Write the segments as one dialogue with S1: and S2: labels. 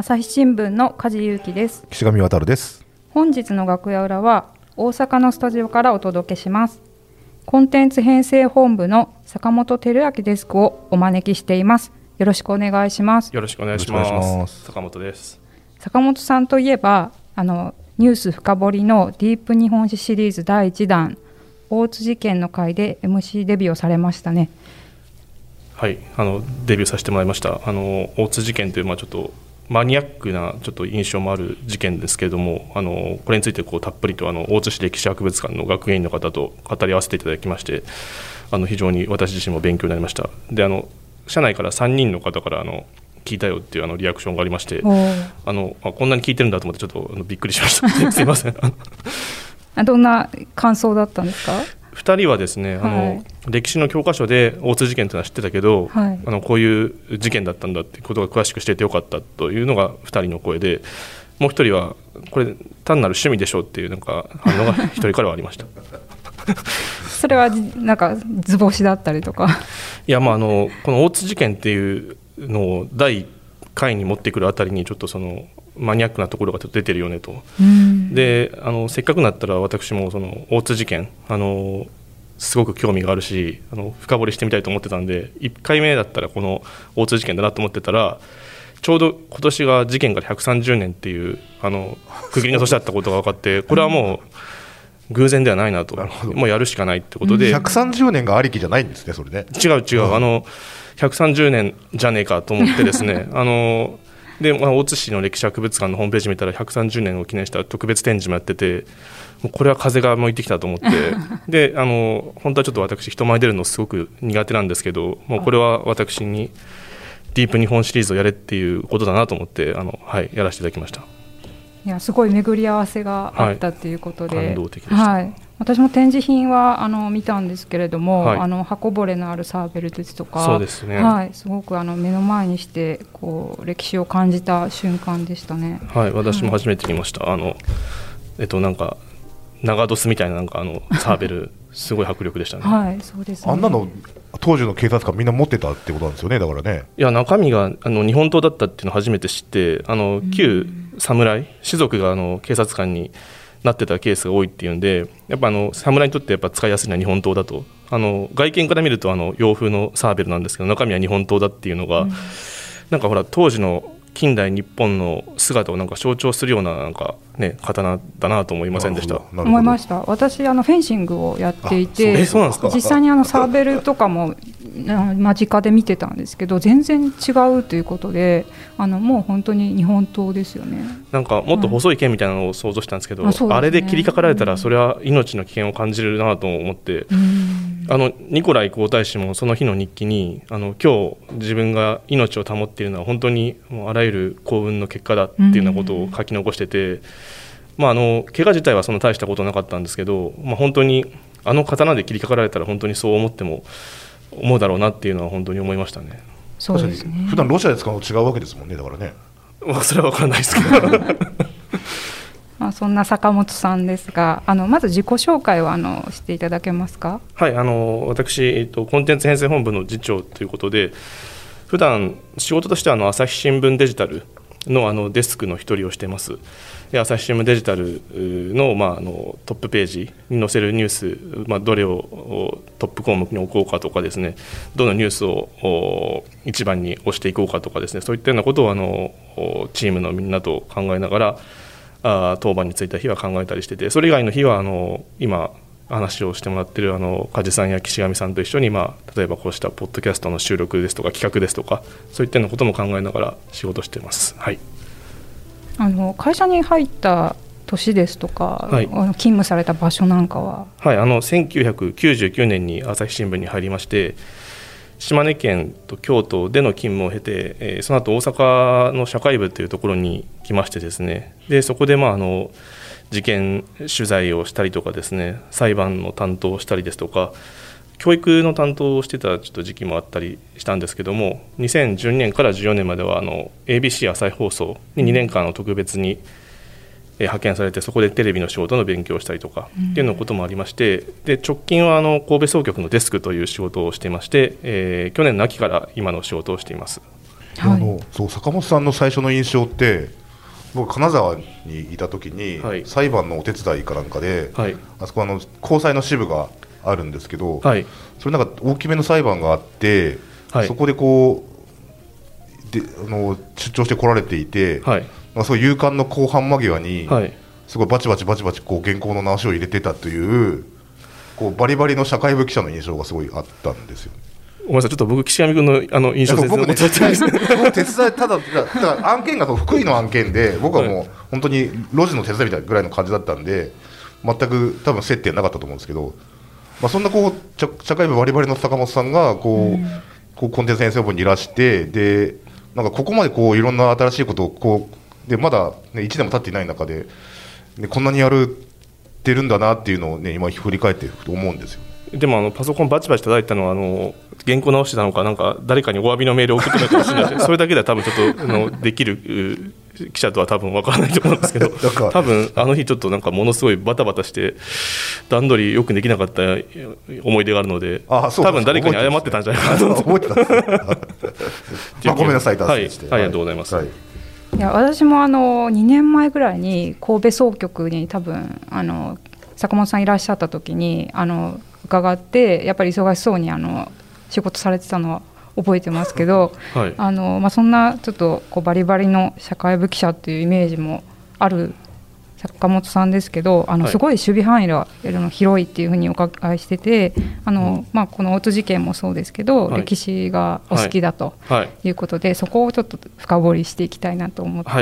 S1: 朝日新聞の梶裕貴です。
S2: 岸上渉です。
S1: 本日の楽屋裏は大阪のスタジオからお届けします。コンテンツ編成本部の坂本照明デスクをお招きしています。よろしくお願いします。
S3: よろしくお願いします。坂本です。
S1: 坂本さんといえばあのニュース深掘りのディープ日本史シリーズ第1弾大津事件の回で MC デビューをされましたね。
S3: はい。あのデビューさせてもらいました。あの大津事件というまあちょっとマニアックなちょっと印象もある事件ですけれどもあのこれについてこうたっぷりとあの大津市歴史博物館の学芸員の方と語り合わせていただきましてあの非常に私自身も勉強になりました。であの社内から3人の方からあの聞いたよっていうあのリアクションがありましてあのあこんなに聞いてるんだと思ってちょっとあのびっくりしました。すいません。
S1: どんな感想だったんですか？
S3: 2人はですね、はい、あの歴史の教科書で大津事件というのは知ってたけど、はい、あのこういう事件だったんだってことが詳しく知れてよかったというのが2人の声でもう1人はこれ単なる趣味でしょうっていうなんか反応が 1人からはありました。
S1: それはなんか図星だったりとか。
S3: いやまああのこの大津事件っていうのを第1回に持ってくるあたりにちょっとそのマニアックなところが出てるよねと、であのせっかくなったら私もその大津事件あのすごく興味があるしあの深掘りしてみたいと思ってたんで1回目だったらこの大津事件だなと思ってたらちょうど今年が事件から130年っていうあの区切りの年だったことが分かって これはもう偶然ではないなと。もうやるしかないってことで、
S2: 130年がありきじゃないんですねそれね。
S3: 違う違う、あの130年じゃねえかと思ってですね あので、まあ、大津市の歴史博物館のホームページ見たら130年を記念した特別展示もやっててもうこれは風が向いてきたと思って。であの本当はちょっと私人前出るのすごく苦手なんですけどもうこれは私にディープ日本シリーズをやれっていうことだなと思ってあの、はい、やらせていただきました。
S1: いやすごい巡り合わせがあったということで、はい、
S3: 感動的でした、はい
S1: 私も展示品はあの見たんですけれども、はい、あの箱ぼれのあるサーベルですとか
S3: そうですね、
S1: はい、すごくあの目の前にしてこう歴史を感じた瞬間でしたね。
S3: はい。私も初めて見ました、はい、あのえっとなんか長ドスみたいななんかあのサーベル すごい迫力でしたね。
S1: はい、そうです、ね、
S2: あんなの当時の警察官みんな持ってたってことなんですよねだからね。
S3: いや中身があの日本刀だったっていうのを初めて知ってあの旧侍士族があの警察官になってたケースが多いっていうんでやっぱあの侍にとってやっぱ使いやすいのは日本刀だと。あの外見から見るとあの洋風のサーベルなんですけど中身は日本刀だっていうのが、うん、なんかほら当時の近代日本の姿をなんか象徴するようななんか、ね、刀だなと思いませんでした？
S1: 思いました。私あのフェンシングをやっていて実際にあのサーベルとかも間近で見てたんですけど全然違うということであのもう本当に日本刀ですよね。
S3: なんかもっと細い剣みたいなのを想像したんですけど、うん。あね、あれで切りかかられたらそれは命の危険を感じるなと思って、うん、あのニコライ皇太子もその日の日記にあの今日自分が命を保っているのは本当にもうあらゆる幸運の結果だっていうようなことを書き残してて、うん、まあ、あの怪我自体はそんな大したことなかったんですけど、まあ、本当にあの刀で切りかかられたら本当にそう思っても思うだろうなっていうのは本当に思いましたね。
S1: そうですね。
S2: 普段ロシアで使うの違うわけですもんねだからね。
S3: まあそれは分からないですけど。
S1: まあそんな坂本さんですが、あのまず自己紹介をあのしていただけますか？
S3: はい、あの私えっとコンテンツ編成本部の次長ということで、普段仕事としてはあの朝日新聞デジタルのあのデスクの一人をしています。朝日新聞デジタルの,、まあ、あのトップページに載せるニュース、まあ、どれをトップ項目に置こうかとかですねどのニュースを一番に押していこうかとかですねそういったようなことをあのチームのみんなと考えながらあ当番についた日は考えたりしててそれ以外の日はあの今話をしてもらってるあの梶さんや岸上さんと一緒に、まあ、例えばこうしたポッドキャストの収録ですとか企画ですとかそういったようなことも考えながら仕事してます。はい
S1: あの会社に入った年ですとか、はい、あの勤務された場所なんかは、
S3: はい、あの1999年に朝日新聞に入りまして島根県と京都での勤務を経て、えー、その後大阪の社会部というところに来ましてですね。でそこでまああの事件取材をしたりとかですね裁判の担当をしたりですとか教育の担当をしてたちょっと時期もあったりしたんですけども2012年から14年まではあの ABC 朝日放送に2年間の特別に派遣されてそこでテレビの仕事の勉強をしたりとかっていうのこともありましてで直近はあの神戸総局のデスクという仕事をしていまして、えー、去年の秋から今の仕事をしています。
S2: はい、あのそう坂本さんの最初の印象って僕金沢にいた時に、はい、裁判のお手伝いかなんかで、はい、あそこあの高裁の支部があるんですけど、はい、それなんか大きめの裁判があって、そこでこうであの出張して来られていて、はい、まあ、そう勇敢の後半間際に、すごいバチバチバチバチこう原稿の直しを入れてたというこうバリバリの社会部記者の印象がすごいあったんですよ、ね。
S3: ごめんなさい、ちょっと僕、岸上君のあの印象
S2: 僕ね、僕手伝い、ただ、だから案件が福井の案件で、僕はもう本当に路地の手伝いみたいなぐらいの感じだったんで、全く多分接点なかったと思うんですけど、まあ、そんなこう社会部バリバリの坂本さんがこう、うん、こうコンテンツ編成部にいらして、でなんかここまでこういろんな新しいことをこうでまだ、ね、1年も経っていない中で、ね、こんなにやるってるんだなっていうのを、ね、今、振り返って思うんですよ。
S3: でもあのパソコンバチバチ叩いたのはあの原稿直してたのかなんか誰かにお詫びのメールを送ってたかもしれないそれだけでは多分ちょっとあのできる記者とは多分わからないと思うんですけど 多分あの日ちょっとなんかものすごいバタバタして段取りよくできなかった思い出があるので多分誰かに謝ってたんじゃないかなと思って。
S2: た。ごめんなさい
S3: はい、はい、ありがとうございます、はい。
S1: いや私もあの2年前ぐらいに神戸総局に多分あの坂本さんいらっしゃった時にあの伺ってやっぱり忙しそうにあの仕事されてたのは覚えてますけど、はい。あのまあ、そんなちょっとこうバリバリの社会部記者っていうイメージもある坂本さんですけどあのすごい守備範囲が広いっていうふうにお伺いしててあの、まあ、この大津事件もそうですけど、はい、歴史がお好きだとい。うことで、はい、そこをちょっと深掘りしていきたいなと思ってい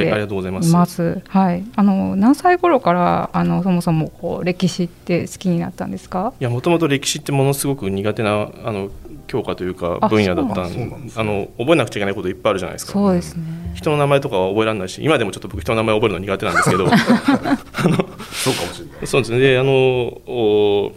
S1: ます。はい、あの何歳頃からあのそもそもこう歴史って好きになったんですか？
S3: いやもともと歴史ってものすごく苦手なあの教科というか分野だったんあの覚えなくちゃいけないこといっぱいあるじゃないですか。
S1: そうですね。
S3: 人の名前とかは覚えられないし今でもちょっと僕人の名前覚えるの苦手なんですけど。そうか
S2: もしれない。
S3: そうですね。であの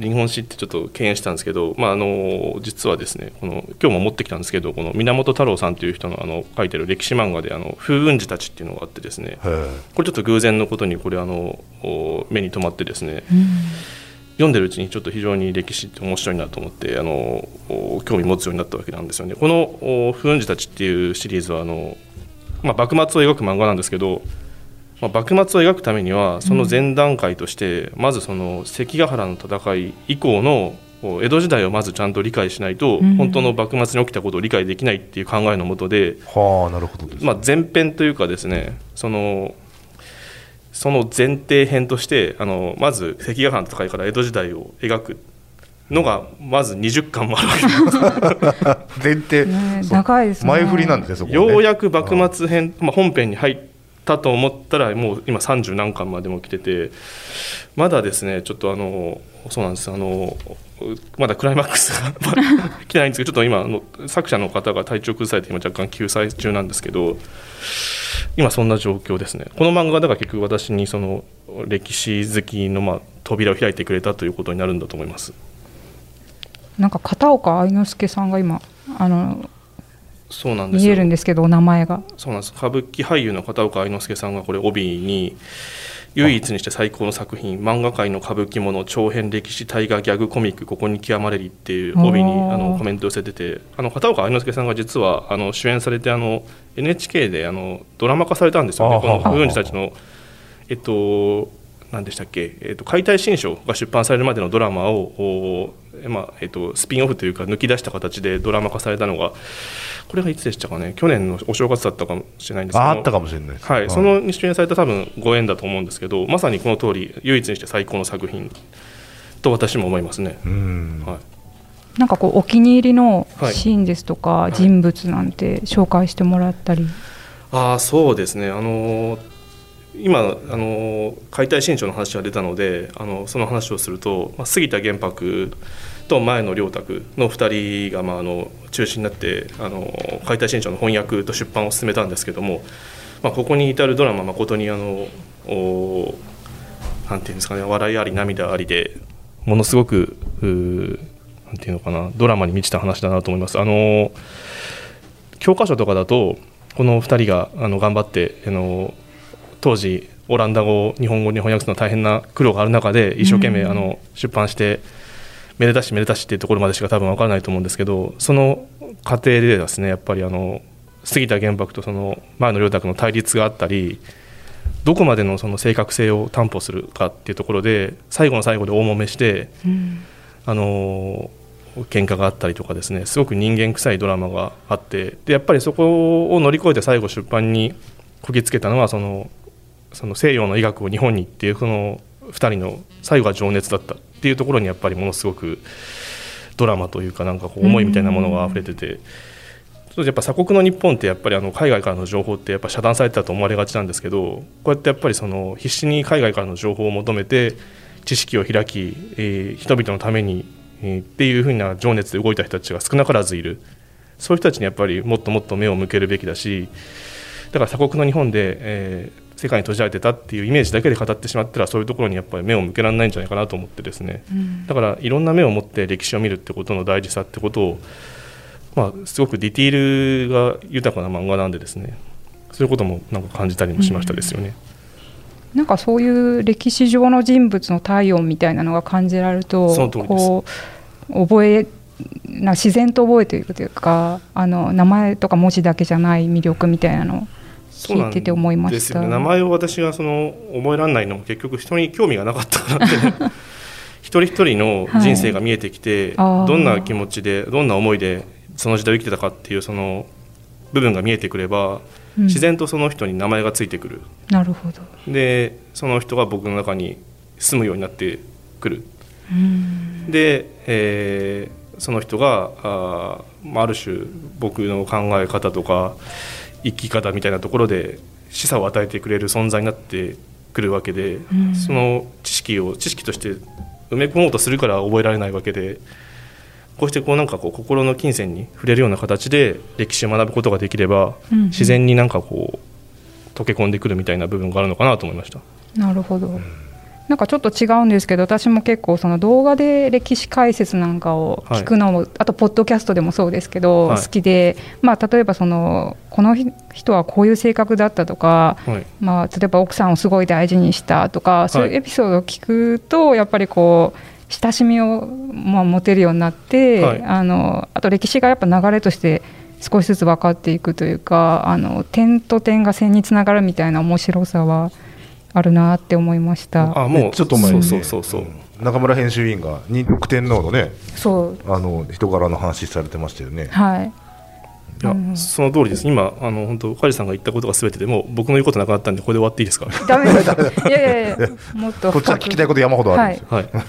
S3: 日本史ってちょっと敬遠したんですけど、まあ、あの実はですねこの今日も持ってきたんですけどこの源太郎さんという人のあの書いてる歴史漫画で「あの風雲児たち」っていうのがあってですね。これちょっと偶然のことにこれあの目に留まってですね、うん読んでるうちにちょっと非常に歴史って面白いなと思ってあの興味持つようになったわけなんですよね。この「不運児たち」っていうシリーズはあの、まあ、幕末を描く漫画なんですけど、まあ、幕末を描くためにはその前段階として、まずその関ヶ原の戦い以降の江戸時代をまずちゃんと理解しないと、本当の幕末に起きたことを理解できないっていう考えのもとで、
S2: はあなるほど
S3: まあ、前編というかですねそのその前提編としてあのまず関ヶ原の戦いから江戸時代を描くのがまず20巻もあるわ
S2: け。で す前提、
S1: ね、長いですね。
S2: 前振りなんですねそこ、
S3: ね、ようやく幕末編、まあ、本編に入ったと思ったらもう今30何巻までも来ててまだですねちょっとあのそうなんです。あのまだクライマックスが 来てないんですけどちょっと今の作者の方が体調崩されて今若干救済中なんですけど今そんな状況ですね。この漫画だから結局私にその歴史好きのまあ扉を開いてくれたということになるんだと思います。
S1: なんか片岡愛之助さんが今あの
S3: そうなんです
S1: 見えるんですけどお名前が。
S3: そうなんです。歌舞伎俳優の片岡愛之助さんがこれ帯に唯一にして最高の作品漫画界の歌舞伎もの長編歴史大河ギャグコミックここに極まれりっていう帯にあのコメント寄せててあの片岡愛之助さんが実はあの主演されてあの NHK であのドラマ化されたんですよね。この風雲児たちの。えっと何でしたっけ、えっと、解体新書が出版されるまでのドラマをまあえっと、スピンオフというか抜き出した形でドラマ化されたのがこれがいつでしたかね？去年のお正月だったかもしれないんですけど。
S2: あったかもしれない、
S3: はい、そのに出演された多分ご縁だと思うんですけどまさにこの通り唯一にして最高の作品と私も思いますね。
S1: はい、なんかこうお気に入りのシーンですとか、人物なんて紹介してもらったり、
S3: ああそうですね。あの今あの解体新書の話が出たのであのその話をすると、まあ、杉田玄白と前野良沢の2人が、まあ、あの中心になってあの解体新書の翻訳と出版を進めたんですけども、まあ、ここに至るドラマ誠にあのおなんていうんですかね笑いあり涙ありでものすごくなんていうのかなドラマに満ちた話だなと思います。あの教科書とかだとこの2人があの頑張ってあの当時オランダ語日本語に翻訳するの大変な苦労がある中で一生懸命あの出版してめでたしめでたしっていうところまでしか多分分からないと思うんですけどその過程でですねやっぱりあの杉田玄白とその前野良太君の対立があったりどこまでのその正確性を担保するかっていうところで最後の最後で大揉めして、うん、あの喧嘩があったりとかですねすごく人間臭いドラマがあってでやっぱりそこを乗り越えて最後出版にこぎつけたのはそのその西洋の医学を日本にっていうその2人の最後が情熱だったっていうところにやっぱりものすごくドラマというかなんかこう思いみたいなものが溢れてて。やっぱ鎖国の日本ってやっぱりあの海外からの情報ってやっぱ遮断されてたと思われがちなんですけどこうやってやっぱりその必死に海外からの情報を求めて知識を開き、えー、人々のために、えー、っていうふうな情熱で動いた人たちが少なからずいるそういう人たちにやっぱりもっともっと目を向けるべきだしだから鎖国の日本で、えー、世界に閉じられてたっていうイメージだけで語ってしまったらそういうところにやっぱり目を向けられないんじゃないかなと思ってですね、うん、だからいろんな目を持って歴史を見るってことの大事さってことを、まあ、すごくディティールが豊かな漫画なんでですね。そういうこともなんか感じたりもしましたですよね。
S1: うん、なんかそういう歴史上の人物の体温みたいなのが感じられるとこう覚えな自然と覚えていくというかあの名前とか文字だけじゃない魅力みたいなの聞いてて思いました、
S3: ね、名前を私がその覚えられないのも結局人に興味がなかったからってね一人一人の人生が見えてきて、はい、どんな気持ちでどんな思いでその時代を生きてたかっていうその部分が見えてくれば、うん、自然とその人に名前がついてくる。
S1: なるほど。
S3: でその人が僕の中に住むようになってくる。で、えー、その人があある種僕の考え方とか生き方みたいなところで示唆を与えてくれる存在になってくるわけで、うん、その知識を知識として埋め込もうとするから覚えられないわけでこうしてこうなんかこう心の金銭に触れるような形で歴史を学ぶことができれば、うん、自然になんかこう溶け込んでくるみたいな部分があるのかなと思いました。
S1: なるほど、なんかちょっと違うんですけど私も結構その動画で歴史解説なんかを聞くのも、はい、あとポッドキャストでもそうですけど、はい、好きで、まあ、例えばそのこの人はこういう性格だったとか、はい、まあ、例えば奥さんをすごい大事にしたとかそういうエピソードを聞くとやっぱりこう親しみを、まあ、持てるようになって、あのあと歴史がやっぱ流れとして少しずつ分かっていくというかあの点と点が線につながるみたいな面白さは。あるなって思いました
S2: あもうちょっと前に、そうそうそう中村編集委員が二徳天皇のねそうあの人柄の話されてましたよね
S1: はい
S3: いや、うん、その通りです。今、あの本当、梶さんが言ったことがすべてでも、僕の言うことなくなったんで、これで終わっていいですか？
S1: ダメです。いやいやいや、もっと。
S2: こっちは聞きたいこと山ほどあるんですよ。はい。はい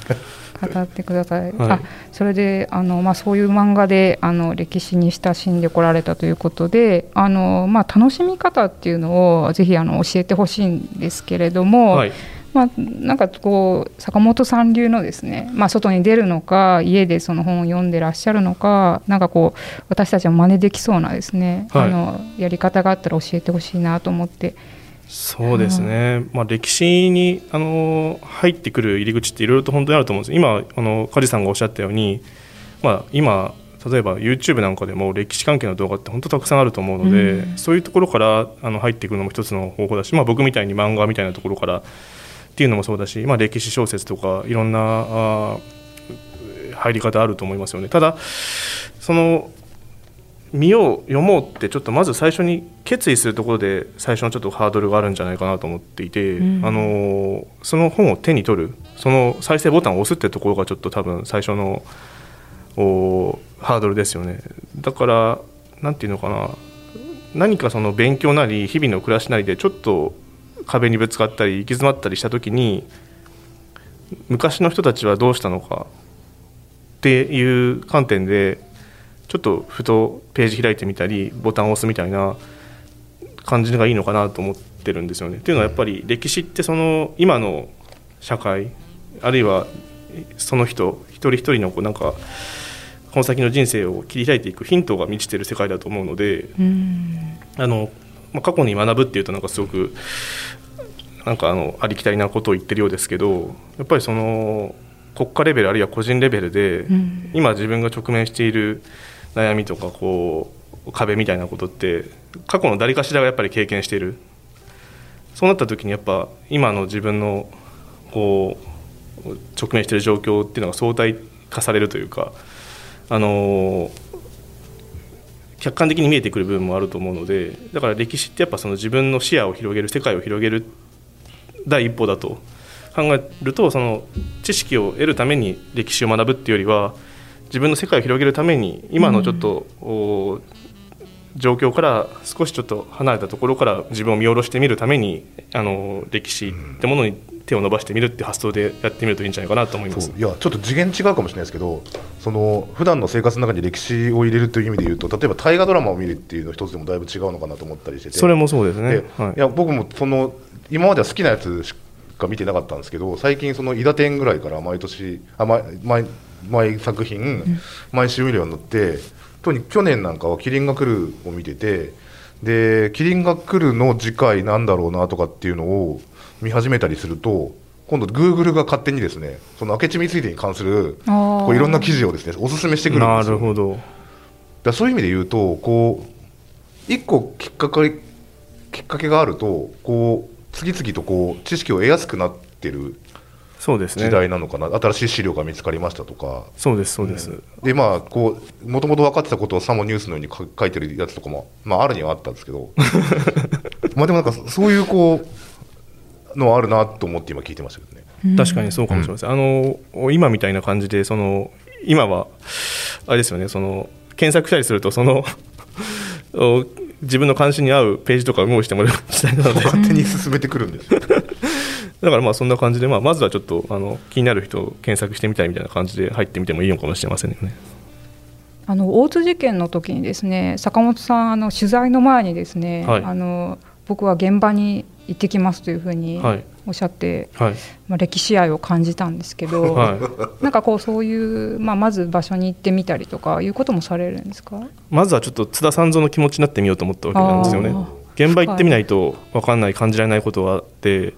S1: 語ってください。はい、あそれであの、まあ、そういう漫画であの歴史に親しんでこられたということであの、まあ、楽しみ方っていうのをぜひあの教えてほしいんですけれども。はいまあ、なんかこう坂本さん流のですね、まあ、外に出るのか家でその本を読んでらっしゃるのかなんかこう私たちも真似できそうなですね、はい、あのやり方があったら教えてほしいなと思って
S3: そうですね、まあ、歴史にあの入ってくる入り口っていろいろと本当にあると思うんです。今あの梶さんがおっしゃったように、まあ、今例えば YouTube なんかでも歴史関係の動画って本当たくさんあると思うので、うん、そういうところからあの入ってくるのも一つの方法だし、まあ、僕みたいに漫画みたいなところからっていうのもそうだし、まあ、歴史小説とかいろんなあ入り方あると思いますよね。ただその見よう読もうってちょっとまず最初に決意するところで最初のちょっとハードルがあるんじゃないかなと思っていて、うん、あのその本を手に取るその再生ボタンを押すってところがちょっと多分最初のハードルですよね。だから何て言うのかな。何かその勉強なり日々の暮らしなりでちょっと壁にぶつかったり行き詰まったりした時に昔の人たちはどうしたのかっていう観点でちょっとふとページ開いてみたりボタンを押すみたいな感じがいいのかなと思ってるんですよね。っていうのはやっぱり歴史ってその今の社会あるいはその人一人一人のこうなんかこの先の人生を切り開いていくヒントが満ちてる世界だと思うのであの、まあ、過去に学ぶっていうとなんかすごくなんかあのありきたりなことを言ってるようですけどやっぱりその国家レベルあるいは個人レベルで、今自分が直面している悩みとかこう壁みたいなことって過去の誰かしらがやっぱり経験している。そうなった時にやっぱ今の自分のこう直面している状況っていうのが相対化されるというかあの客観的に見えてくる部分もあると思うのでだから歴史ってやっぱその自分の視野を広げる世界を広げる第一歩だと考えるとその知識を得るために歴史を学ぶっていうよりは自分の世界を広げるために今のちょっと、うん、状況から少しちょっと離れたところから自分を見下ろしてみるためにあの歴史ってものに手を伸ばしてみるって発想でやってみるといいんじゃないかなと思います。
S2: いやちょっと次元違うかもしれないですけどその普段の生活の中に歴史を入れるという意味で言うと例えば大河ドラマを見るっていうの一つでもだいぶ違うのかなと思ったりしてて。
S3: それもそうですね、
S2: はい、いや僕もその今までは好きなやつしか見てなかったんですけど最近その「伊田天」ぐらいから毎年あ毎毎毎作品、毎週見るようになって特に去年なんかは「キリンが来る」を見ててで「キリンが来る」の次回なんだろうなとかっていうのを見始めたりすると今度グーグルが勝手にですねその明智光秀に関するこういろんな記事をですねおすすめしてくるんですよ。なるほどだそういう意味で言うとこう一個きっかけきっかけがあるとこう次々とこう知識を得やすくなってるそうですね。時代なのかな、新しい資料が見つかりましたとか。
S3: そうですそうです、うん、
S2: でまあこうもともと分かってたことをさもニュースのように書いてるやつとかも、まあ、あるにはあったんですけど。まあでもなんかそういうこうのあるなと思って今聞いてましたけど
S3: ね。確かにそうかもしれません、うん、あの今みたいな感じでその今はあれですよねその検索したりするとその 自分の関心に合うページとか動いしてもらう時代なので。
S2: 勝手に進めてくるんです
S3: だからまあそんな感じで、まあ、まずはちょっとあの気になる人を検索してみたいみたいな感じで入ってみてもいいのかもしれませんよね。
S1: あの大津事件の時にですね坂本さんあの取材の前にですね、はい、あの僕は現場に行ってきますというふうにおっしゃって、はい、まあ、歴史愛を感じたんですけど、はい、なんかこうそういう、まあ、まず場所に行ってみたりとかいうこともされるんですか？
S3: まずはちょっと津田三蔵の気持ちになってみようと思ったわけなんですよね。現場行ってみないと分かんない感じられないことがあって、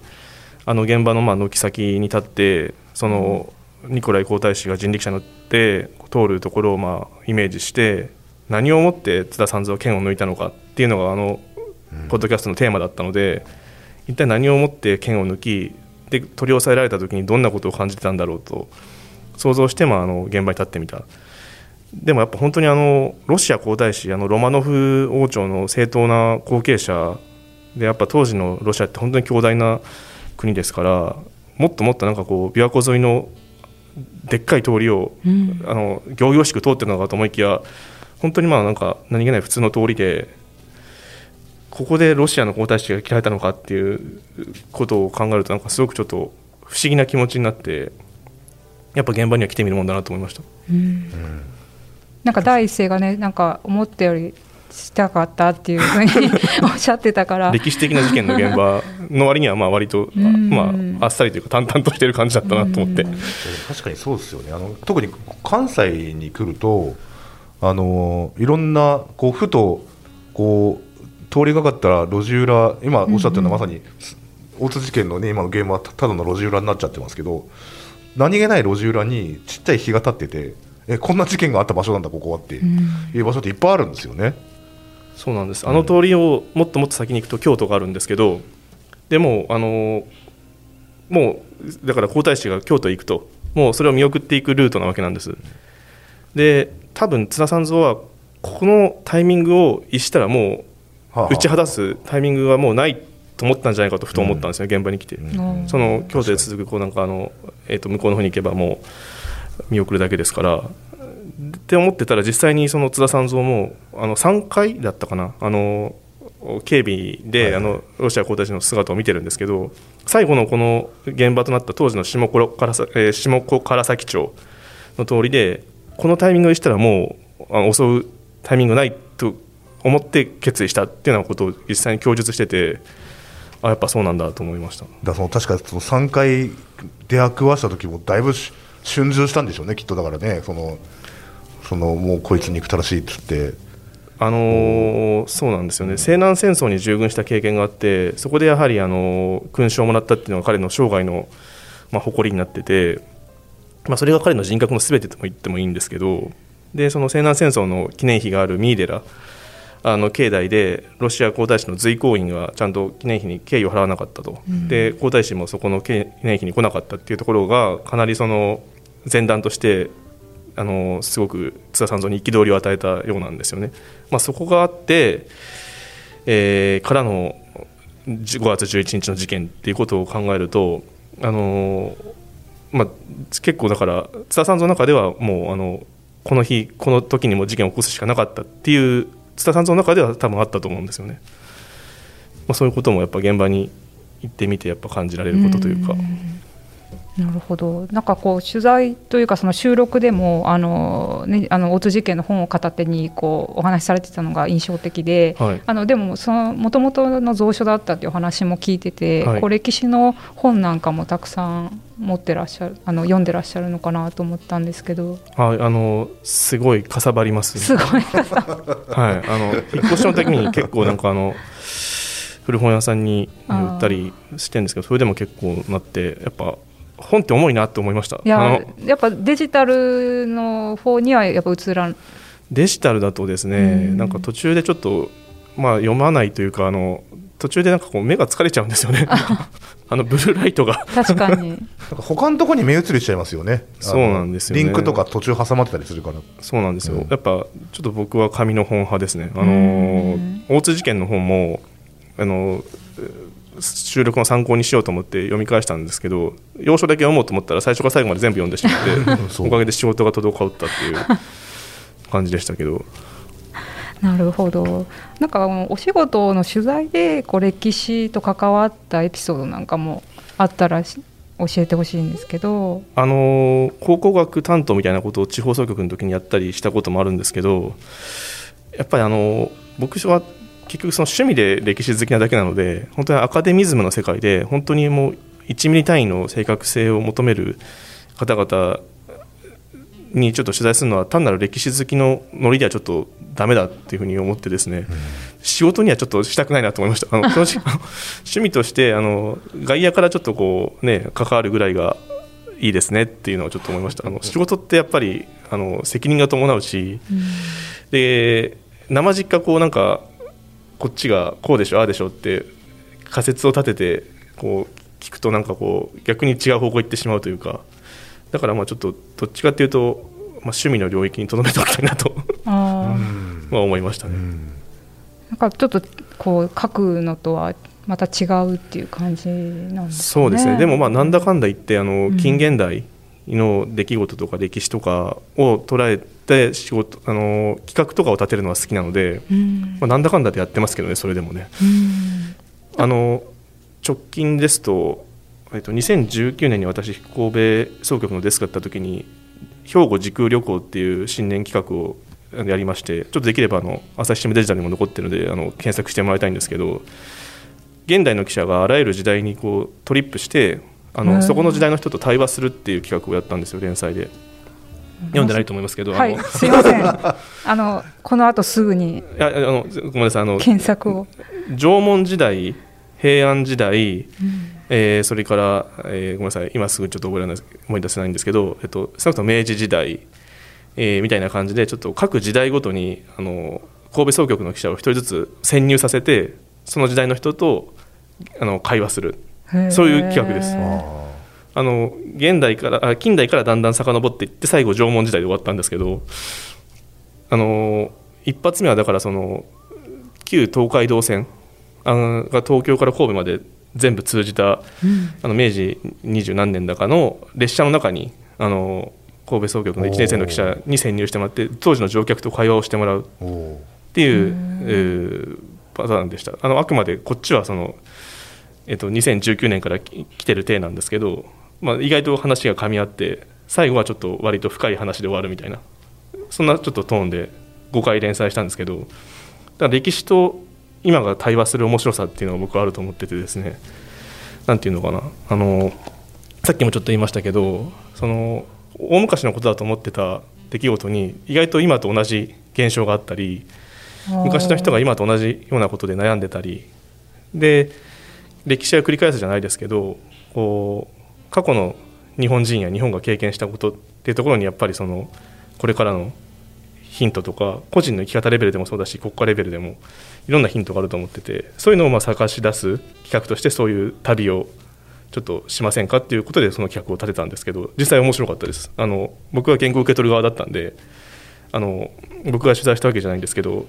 S3: あの現場のまあ軒先に立ってそのニコライ皇太子が人力車に乗って通るところをまあイメージして何をもって津田三蔵は剣を抜いたのかっていうのがあのポッドキャストのテーマだったので一体何をもって剣を抜きで取り押さえられた時にどんなことを感じてたんだろうと想像してまああの現場に立ってみた。でもやっぱ本当にあのロシア皇太子あのロマノフ王朝の正当な後継者でやっぱ当時のロシアって本当に強大な国ですからもっともっとなんかこう琵琶湖沿いのでっかい通りを、うん、あの仰々しく通ってるのかと思いきや本当にまあなんか何気ない普通の通りでここでロシアの皇太子が切られたのかっていうことを考えるとなんかすごくちょっと不思議な気持ちになってやっぱ現場には来てみるもんだなと思いました。うん、
S1: なんか第一声がねなんか思ったよりしたかったっていうふうにおっしゃってたから。
S3: 歴史的な事件の現場の割にはまあ割と、まあ、あっさりというか淡々としてる感じだったなと思って。
S2: 確かにそうですよね。あの特に関西に来るとあのいろんなこうふとこう通りがかったら路地裏今おっしゃったようなまさに大津事件の、ね、今の現場はただの路地裏になっちゃってますけど何気ない路地裏にちっちゃい日が立っててえこんな事件があった場所なんだここはっていう場所っていっぱいあるんですよね。
S3: そうなんです。あの通りをもっともっと先に行くと京都があるんですけどでもあのもうだから皇太子が京都へ行くともうそれを見送っていくルートなわけなんです。で多分津田さん蔵はここのタイミングを逸したらもう打ち果たすタイミングはもうないと思ったんじゃないかとふと思ったんですね、うん、現場に来て、うん、その京都へ続くこうなんかあの、えー、と向こうの方に行けばもう見送るだけですからって思ってたら実際にその津田三蔵もあの3回だったかな？あの警備で、はい、あのロシア皇太子の姿を見てるんですけど最後のこの現場となった当時の下子からさ、えー、下子唐崎町の通りでこのタイミングにしたらもうあの襲うタイミングないと思って決意したっていうようなことを実際に供述しててあやっぱそうなんだと思いました。
S2: だその確かその3回出会わした時もだいぶ春秋したんでしょうねきっとだからねそのそのもうこいつ憎たらしいっつって。
S3: あのー、そうなんですよね。西南戦争に従軍した経験があってそこでやはり、あの勲章をもらったっていうのが彼の生涯の、まあ、誇りになってて、まあ、それが彼の人格のすべてとも言ってもいいんですけどでその西南戦争の記念碑があるミーデラあの境内でロシア皇太子の随行員がちゃんと記念碑に敬意を払わなかったと、うん、で皇太子もそこの記念碑に来なかったっていうところがかなりその前段としてあのすごく津田さんに憤りを与えたようなんですよね。まあ、そこがあって、えー、からの5月11日の事件っていうことを考えるとあの、まあ、結構だから津田さんの中ではもうあのこの日この時にも事件を起こすしかなかったっていう津田さんの中では多分あったと思うんですよね。まあ、そういうこともやっぱ現場に行ってみてやっぱ感じられることというか。
S1: なるほど。なんかこう取材というかその収録でもあの、ね、あの大津事件の本を片手にこうお話しされてたのが印象的で、はい、あのでもそのもともとの蔵書だったっていう話も聞いてて、はい、こう歴史の本なんかもたくさん持ってらっしゃるあの読んでらっしゃるのかなと思ったんですけど、
S3: はい、あのすごいかさばります、
S1: ね、すごい。
S3: はいあの引っ越しの時に結構なんかあの古本屋さんに売ったりしてるんですけどそれでも結構なってやっぱ本って重いなって思いました。
S1: いややっぱデジタルの方にはやっぱ映らん。
S3: デジタルだとですね、ん、なんか途中でちょっと、まあ、読まないというかあの途中でなんかこう目が疲れちゃうんですよね。あのブルーライトが。
S1: 確かに。なんか
S2: 他のところに目移りしちゃいますよね。
S3: そうなんですよ、
S2: ね、リンクとか途中挟まってたりするから。
S3: そうなんですよ、うん、やっぱちょっと僕は紙の本派ですね。あの大津事件の本もあの収録の参考にしようと思って読み返したんですけど要所だけ読もうと思ったら最初から最後まで全部読んでしまって おかげで仕事が滞ったっていう感じでしたけど。
S1: なるほど。なんかお仕事の取材でこう歴史と関わったエピソードなんかもあったら教えてほしいんですけど。
S3: あの考古学担当みたいなことを地方総局の時にやったりしたこともあるんですけどやっぱりあの僕は結局その趣味で歴史好きなだけなので本当にアカデミズムの世界で本当にもう1ミリ単位の正確性を求める方々にちょっと取材するのは単なる歴史好きのノリではちょっとダメだっていうふうに思ってですね、うん、仕事にはちょっとしたくないなと思いました。あの趣味としてあの外野からちょっとこうね関わるぐらいがいいですねっていうのをちょっと思いました。あの仕事ってやっぱりあの責任が伴うし、うん、で生実家こうなんかこっちがこうでしょああでしょって仮説を立ててこう聞くとなんかこう逆に違う方向行ってしまうというかだからまあちょっとどっちかっていうと、まあ、趣味の領域にとどめておきたいなと まあ思いましたね。
S1: なんかちょっとこう書くのとはまた違うっていう感じなんですね。
S3: そうですね。でもまあなんだかんだ言ってあの近現代の出来事とか歴史とかを捉えて仕事あの企画とかを立てるのは好きなので、うん、まあ、なんだかんだでやってますけどねそれでもね。うん、あの直近ですと,、えっと2019年に私神戸総局のデスクだった時に兵庫時空旅行っていう新年企画をやりましてちょっとできればあの朝日新聞デジタルにも残ってるのであの検索してもらいたいんですけど現代の記者があらゆる時代にこうトリップしてあのそこの時代の人と対話するっていう企画をやったんですよ連載で。読んでないと思いますけど、
S1: はい、すみません。あのこの後すぐに。い
S3: やあのごめんなさいあの
S1: 検索を。
S3: 縄文時代、平安時代、うん、えー、それから、えー、ごめんなさい今すぐちょっと思い出せないんですけど、えっと少なくとも明治時代、えー、みたいな感じでちょっと各時代ごとにあの神戸総局の記者を一人ずつ潜入させてその時代の人とあの会話する。そういう企画です。あの現代からあ近代からだんだん遡っていって最後縄文時代で終わったんですけどあの一発目はだからその旧東海道線あのが東京から神戸まで全部通じた、うん、あの明治二十何年だかの列車の中にあの神戸総局の1年生の記者に潜入してもらって当時の乗客と会話をしてもらうっていう、えー、パターンでした。あのあくまでこっちはそのえっと、2019年から来てる体なんですけど、まあ、意外と話が噛み合って最後はちょっと割と深い話で終わるみたいな。そんなちょっとトーンで5回連載したんですけどだから歴史と今が対話する面白さっていうのは僕はあると思っててですね。何て言うのかな。あのさっきもちょっと言いましたけどその大昔のことだと思ってた出来事に意外と今と同じ現象があったり昔の人が今と同じようなことで悩んでたり。で歴史は繰り返すじゃないですけどこう過去の日本人や日本が経験したことっていうところにやっぱりそのこれからのヒントとか個人の生き方レベルでもそうだし国家レベルでもいろんなヒントがあると思っててそういうのをまあ探し出す企画としてそういう旅をちょっとしませんかっていうことでその企画を立てたんですけど実際面白かったです。あの僕は原稿を受け取る側だったんであの僕が取材したわけじゃないんですけど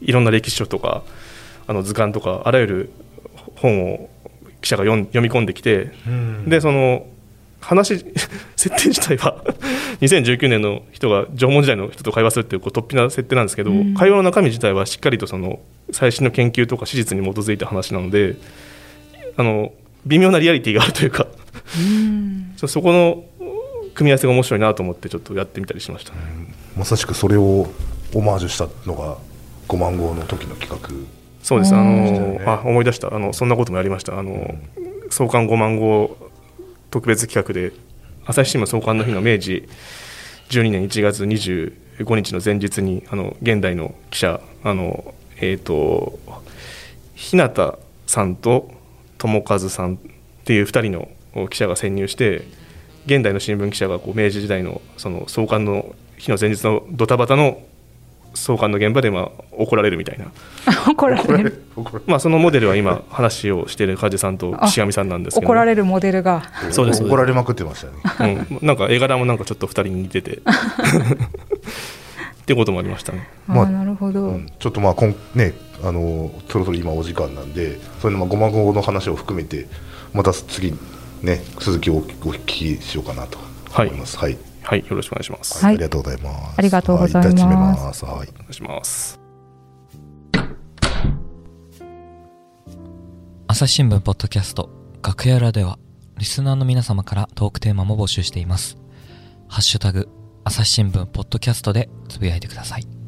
S3: いろんな歴史書とかあの図鑑とかあらゆる本を記者が読み込んできて、でその話 設定自体は 2019年の人が縄文時代の人と会話するっていうこう突飛な設定なんですけど、うん、会話の中身自体はしっかりとその最新の研究とか史実に基づいた話なのであの微妙なリアリティがあるというか そこの組み合わせが面白いなと思ってちょっとやってみたりしました、
S2: まさしくそれをオマージュしたのが5万号の時の企画
S3: そうです。あの、あ思い出した。あのそんなこともやりました。あの、うん、創刊5万号特別企画で朝日新聞創刊の日の明治12年1月25日の前日にあの現代の記者あの、えーと、日向さんと友和さんっていう2人の記者が潜入して現代の新聞記者がこう明治時代のその創刊の日の前日のドタバタの送還の現場でまあ怒られるみたいな。
S1: 怒られる？
S3: まあそのモデルは今話をしている梶さんと岸上さんなんですけど。
S1: 怒られるモデルが。
S2: そうです。怒られまくってました
S3: ね、うん、なんか絵柄もなんかちょっと2人に似てて。っていうこともありましたね。
S1: まあ、なるほど、う
S2: ん、ちょっとまあこんねあのそろそろ今お時間なんでそういうのまあごまごの話を含めてまた次ね続きをお聞きしようかなと思います。はい、
S3: はいはい、よろしくお願いします。
S2: はい、ありがとうございます。
S1: ありがとうございま
S3: す。はい、お願いします。
S4: 朝日新聞ポッドキャスト楽屋裏ではリスナーの皆様からトークテーマも募集しています。ハッシュタグ朝日新聞ポッドキャストでつぶやいてください。